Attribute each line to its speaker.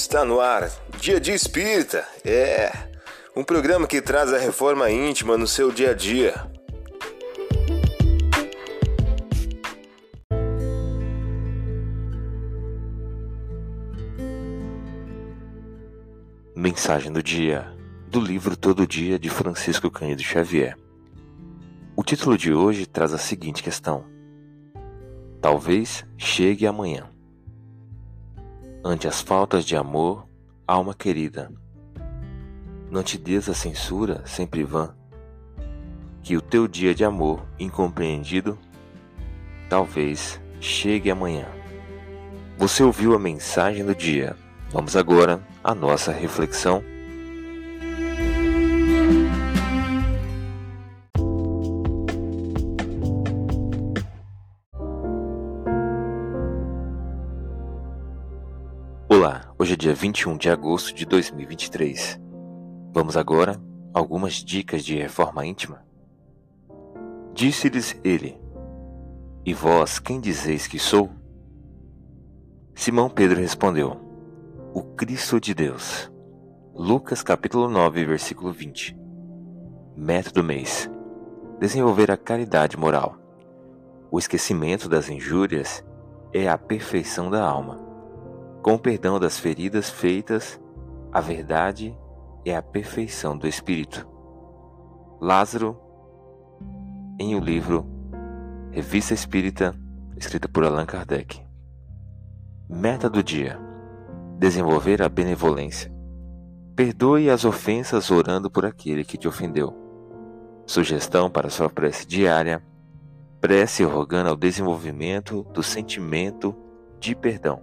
Speaker 1: Está no ar, Dia de Espírita. É um programa que traz a reforma íntima no seu dia a dia.
Speaker 2: Mensagem do dia do livro Todo Dia de Francisco Cândido Xavier. O título de hoje traz a seguinte questão: Talvez chegue amanhã. Ante as faltas de amor, alma querida, não te des a censura sempre vã, que o teu dia de amor incompreendido talvez chegue amanhã. Você ouviu a mensagem do dia. Vamos agora à nossa reflexão. Olá, hoje é dia 21 de agosto de 2023. Vamos agora a algumas dicas de reforma íntima. Disse-lhes ele: E vós quem dizeis que sou? Simão Pedro respondeu: O Cristo de Deus. Lucas capítulo 9, versículo 20. Método mês: Desenvolver a caridade moral. O esquecimento das injúrias é a perfeição da alma. Com o perdão das feridas feitas, a verdade é a perfeição do espírito. Lázaro, em o livro Revista Espírita, escrita por Allan Kardec. Meta do dia: desenvolver a benevolência. Perdoe as ofensas orando por aquele que te ofendeu. Sugestão para sua prece diária: prece rogando ao desenvolvimento do sentimento de perdão.